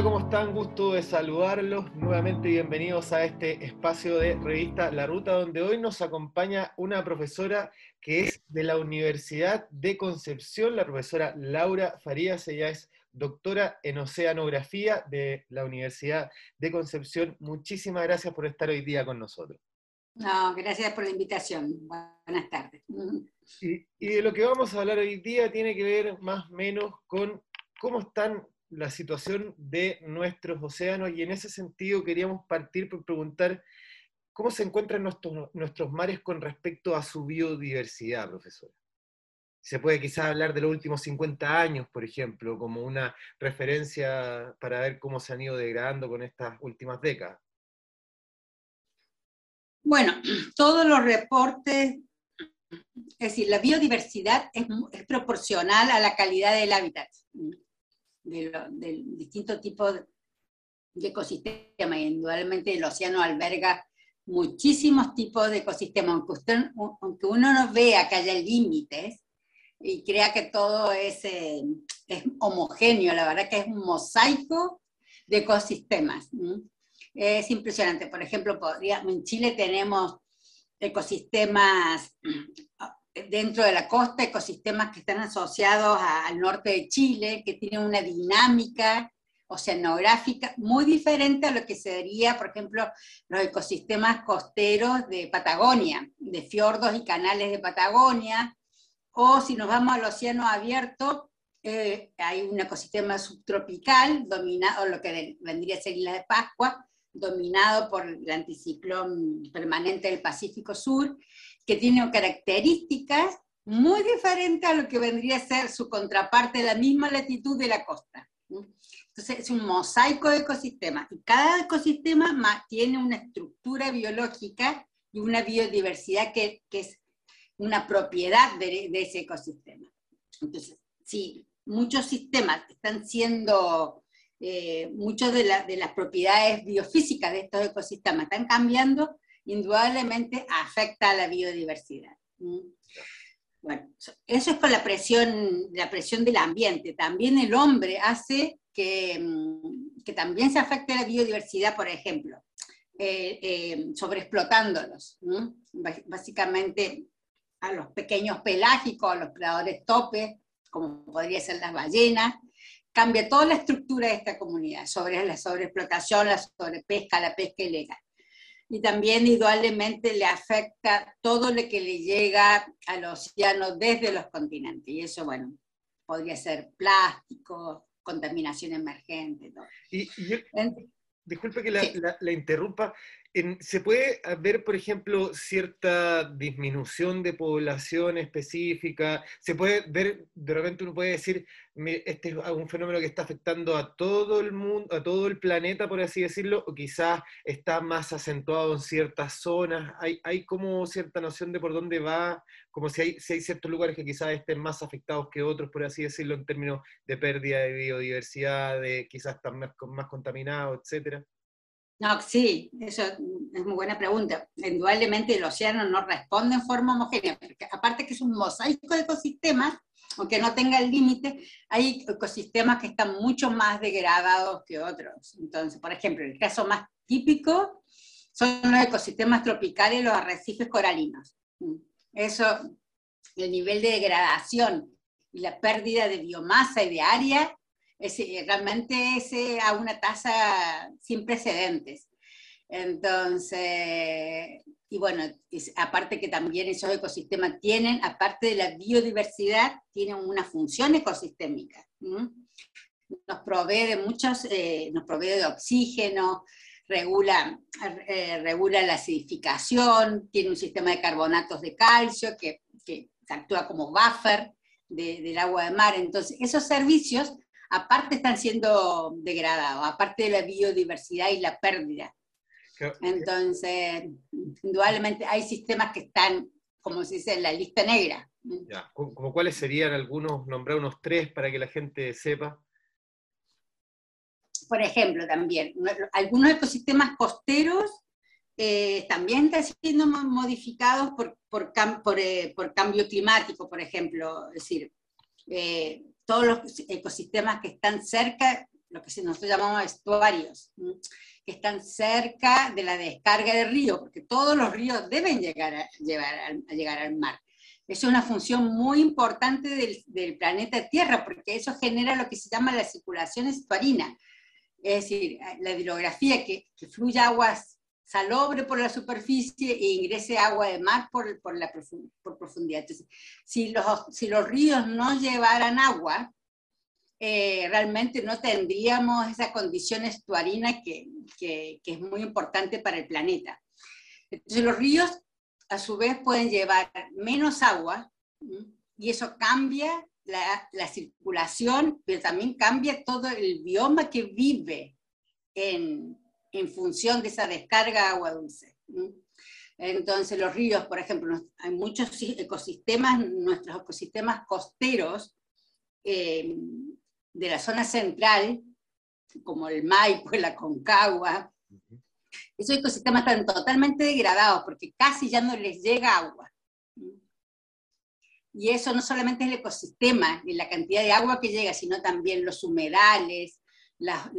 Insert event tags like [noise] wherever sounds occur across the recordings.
Hola, ¿cómo están? Gusto de saludarlos. Nuevamente bienvenidos a este espacio de revista La Ruta, donde hoy nos acompaña una profesora que es de la Universidad de Concepción, la profesora Laura Farías. Ella es doctora en Oceanografía de la Universidad de Concepción. Muchísimas gracias por estar hoy día con nosotros. No, gracias por la invitación. Buenas tardes. Y, y de lo que vamos a hablar hoy día tiene que ver más o menos con cómo están la situación de nuestros océanos y en ese sentido queríamos partir por preguntar cómo se encuentran nuestros, nuestros mares con respecto a su biodiversidad, profesora. Se puede quizás hablar de los últimos 50 años, por ejemplo, como una referencia para ver cómo se han ido degradando con estas últimas décadas. Bueno, [clears throat] todos los reportes, es decir, la biodiversidad es, es proporcional a la calidad del hábitat de, distintos tipos de ecosistemas. indudablemente el océano alberga muchísimos tipos de ecosistemas, aunque, aunque uno no vea que haya límites y crea que todo es, eh, es, homogéneo, la verdad que es un mosaico de ecosistemas. Es impresionante. Por ejemplo, podría, en Chile tenemos ecosistemas dentro de la costa, ecosistemas que están asociados al norte de Chile, que tienen una dinámica oceanográfica muy diferente a lo que sería, por ejemplo, los ecosistemas costeros de Patagonia, de fiordos y canales de Patagonia, o si nos vamos al océano abierto, eh, hay un ecosistema subtropical, dominado, lo que vendría a ser Isla de Pascua, dominado por el anticiclón permanente del Pacífico Sur, que tiene características muy diferentes a lo que vendría a ser su contraparte de la misma latitud de la costa. Entonces es un mosaico de ecosistemas y cada ecosistema tiene una estructura biológica y una biodiversidad que, es una propiedad de, ese ecosistema. Entonces, si muchos sistemas están siendo, eh, muchas de, de las propiedades biofísicas de estos ecosistemas están cambiando, indudablemente afecta a la biodiversidad. Bueno, eso es por la presión, la presión del ambiente. También el hombre hace que, mm, que también se afecte la biodiversidad, por ejemplo, eh, eh, sobreexplotándolos. Básicamente a los pequeños pelágicos, a los predadores topes, como podría ser las ballenas, cambia toda la estructura de esta comunidad, sobre la sobreexplotación, la sobrepesca, la pesca ilegal y también indudablemente le afecta todo lo que le llega al océano desde los continentes. Y eso, bueno, podría ser plástico, contaminación emergente. Y, disculpe que la interrumpa, ¿Se puede ver, por ejemplo, cierta disminución de población específica? ¿Se puede ver, de repente uno puede decir, este es un fenómeno que está afectando a todo el mundo, a todo el planeta, por así decirlo, o quizás está más acentuado en ciertas zonas? ¿Hay, hay como cierta noción de por dónde va? Como si hay, si hay ciertos lugares que quizás estén más afectados que otros, por así decirlo, en términos de pérdida de biodiversidad, de quizás están más, más contaminados, etcétera. No, sí, eso es muy buena pregunta. Indudablemente el océano no responde en forma homogénea, porque aparte que es un mosaico de ecosistemas, aunque no tenga el límite, hay ecosistemas que están mucho más degradados que otros. Entonces, por ejemplo, el caso más típico son los ecosistemas tropicales, los arrecifes coralinos. Eso, el nivel de degradación y la pérdida de biomasa y de área realmente es a una tasa sin precedentes. Entonces, y bueno, aparte que también esos ecosistemas tienen, aparte de la biodiversidad, tienen una función ecosistémica. Nos provee de muchos, eh, nos provee de oxígeno, regula, eh, regula la acidificación, tiene un sistema de carbonatos de calcio que, que actúa como buffer del agua de mar. Entonces, esos servicios aparte están siendo degradados, aparte de la biodiversidad y la pérdida. Entonces, indudablemente hay sistemas que están, como se dice, en la lista negra. Ya. ¿Como cuáles serían algunos, nombrar unos tres para que la gente sepa? Por ejemplo, también, algunos ecosistemas costeros eh, también están siendo modificados por, por, eh, por, cambio climático, por ejemplo. Es decir, eh, todos los ecosistemas que están cerca, lo que nosotros llamamos estuarios, que están cerca de la descarga de río, porque todos los ríos deben llegar a, llegar al mar. Es una función muy importante del, planeta Tierra, porque eso genera lo que se llama la circulación estuarina, es decir, la hidrografía, que, que fluya agua salobre por la superficie e ingrese agua de mar por, por la por profundidad. Si los, si los ríos no llevaran agua, eh, realmente no tendríamos esa condición estuarina que, que, es muy importante para el planeta. Entonces los ríos a su vez pueden llevar menos agua y eso cambia la, la, circulación, pero también cambia todo el bioma que vive en, en función de esa descarga de agua dulce. Entonces los ríos, por ejemplo, hay muchos ecosistemas, nuestros ecosistemas costeros, eh, de la zona central, como el Maipo, la Concagua, esos ecosistemas están totalmente degradados porque casi ya no les llega agua. Y eso no solamente es el ecosistema y la cantidad de agua que llega, sino también los humedales, las,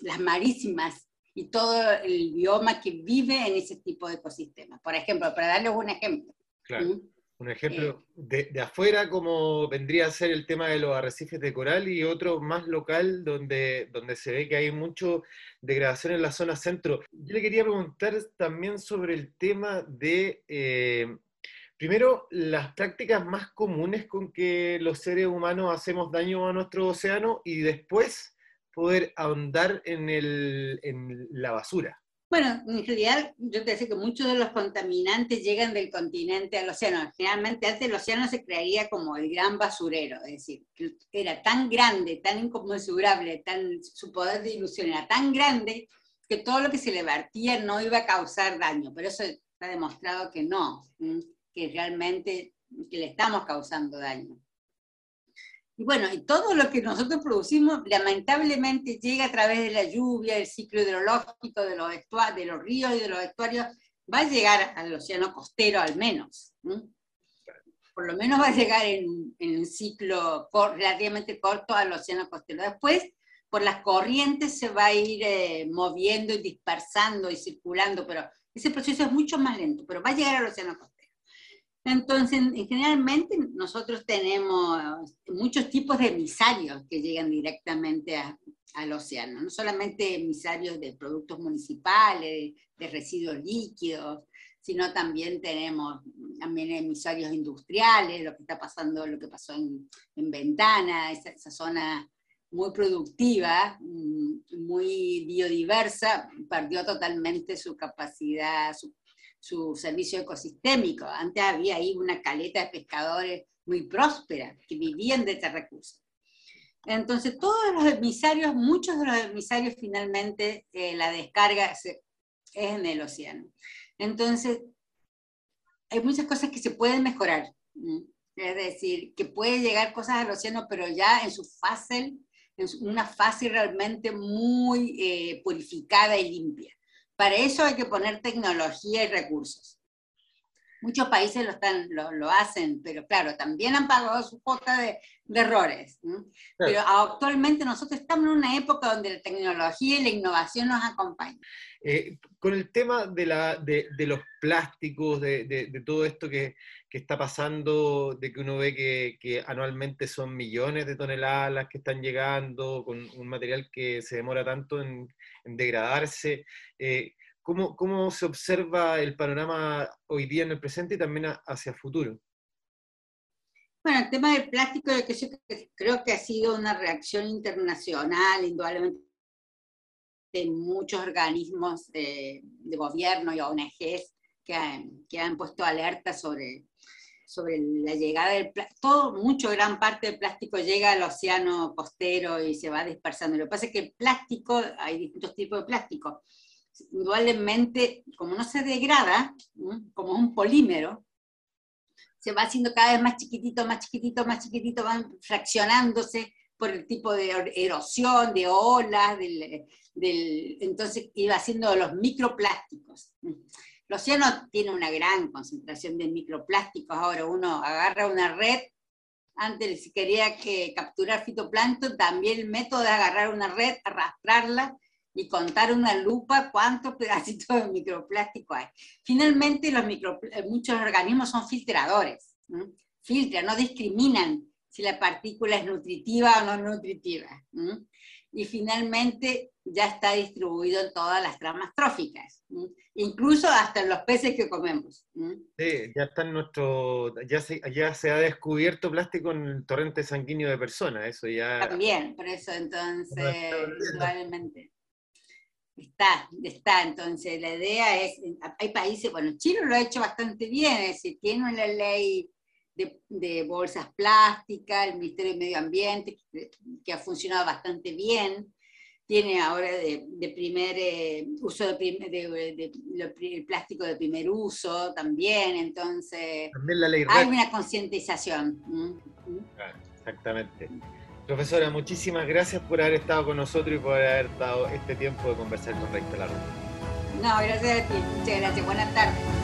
las marísimas y todo el bioma que vive en ese tipo de ecosistemas. Por ejemplo, para darles un ejemplo. Claro. Un ejemplo de, de, afuera, como vendría a ser el tema de los arrecifes de coral, y otro más local, donde, donde se ve que hay mucho degradación en la zona centro. Yo le quería preguntar también sobre el tema de, eh, primero, las prácticas más comunes con que los seres humanos hacemos daño a nuestro océano, y después poder ahondar en, el, la basura. Bueno, en realidad yo te decía que muchos de los contaminantes llegan del continente al océano. Generalmente antes el océano se creía como el gran basurero, es decir, era tan grande, tan inconmensurable, tan, su poder de ilusión era tan grande que todo lo que se le vertía no iba a causar daño, pero eso está demostrado que no, que realmente que le estamos causando daño. Y bueno, y todo lo que nosotros producimos lamentablemente llega a través de la lluvia, el ciclo hidrológico de los, de los ríos y de los estuarios, va a llegar al océano costero al menos. Por lo menos va a llegar en, un ciclo relativamente corto al océano costero. Después, por las corrientes se va a ir eh, moviendo y dispersando y circulando, pero ese proceso es mucho más lento, pero va a llegar al océano costero. Entonces, generalmente nosotros tenemos muchos tipos de emisarios que llegan directamente al océano, no solamente emisarios de productos municipales, de residuos líquidos, sino también tenemos también emisarios industriales, lo que está pasando, lo que pasó en, Ventana, esa, esa, zona muy productiva, mm, muy biodiversa, perdió totalmente su capacidad, su su servicio ecosistémico. Antes había ahí una caleta de pescadores muy próspera que vivían de este recurso. Entonces, todos los emisarios, muchos de los emisarios finalmente eh, la descarga es en el océano. Entonces, hay muchas cosas que se pueden mejorar. Es decir, que puede llegar cosas al océano, pero ya en su fase, en una fase realmente muy eh, purificada y limpia. Para eso hay que poner tecnología y recursos. Muchos países lo, están, lo, hacen, pero claro, también han pagado su cuota de, errores. Pero actualmente nosotros estamos en una época donde la tecnología y la innovación nos acompañan. Eh, con el tema de, la, de, los plásticos, de, de todo esto que, que, está pasando, de que uno ve que, que, anualmente son millones de toneladas las que están llegando, con un material que se demora tanto en, en degradarse. Eh, ¿cómo, ¿Cómo se observa el panorama hoy día en el presente y también hacia el futuro? Bueno, el tema del plástico creo que ha sido una reacción internacional, indudablemente de muchos organismos de, gobierno y ONGs que han, que han puesto alerta sobre, sobre la llegada del plástico. Todo, mucho, gran parte del plástico llega al océano costero y se va dispersando. Lo que pasa es que el plástico, hay distintos tipos de plástico. Indudablemente, como no se degrada, como un polímero, se va haciendo cada vez más chiquitito, más chiquitito, más chiquitito, van fraccionándose por el tipo de erosión, de olas, del, del, entonces iba haciendo los microplásticos. El océano tiene una gran concentración de microplásticos. Ahora uno agarra una red antes si quería que capturar fitoplancton, también el método de agarrar una red, arrastrarla y contar una lupa cuántos pedacitos de microplástico hay. Finalmente, los micro, eh, muchos organismos son filtradores, filtran, no discriminan si la partícula es nutritiva o no nutritiva. Y finalmente ya está distribuido en todas las tramas tróficas, incluso hasta en los peces que comemos. Sí, ya está en nuestro, ya se, ya se ha descubierto plástico en el torrente sanguíneo de personas, eso ya... También, por eso entonces, igualmente. Está, está, entonces la idea es, hay países, bueno, Chile lo ha hecho bastante bien, es decir, tiene una ley de, bolsas plásticas, el Ministerio de Medio Ambiente, que, ha funcionado bastante bien, tiene ahora de, primer eh, uso de, de, plástico de primer uso también, entonces hay una concientización. exactamente. Profesora, muchísimas gracias por haber estado con nosotros y por haber dado este tiempo de conversar con Recta la No, gracias a ti, muchas gracias, buenas tardes.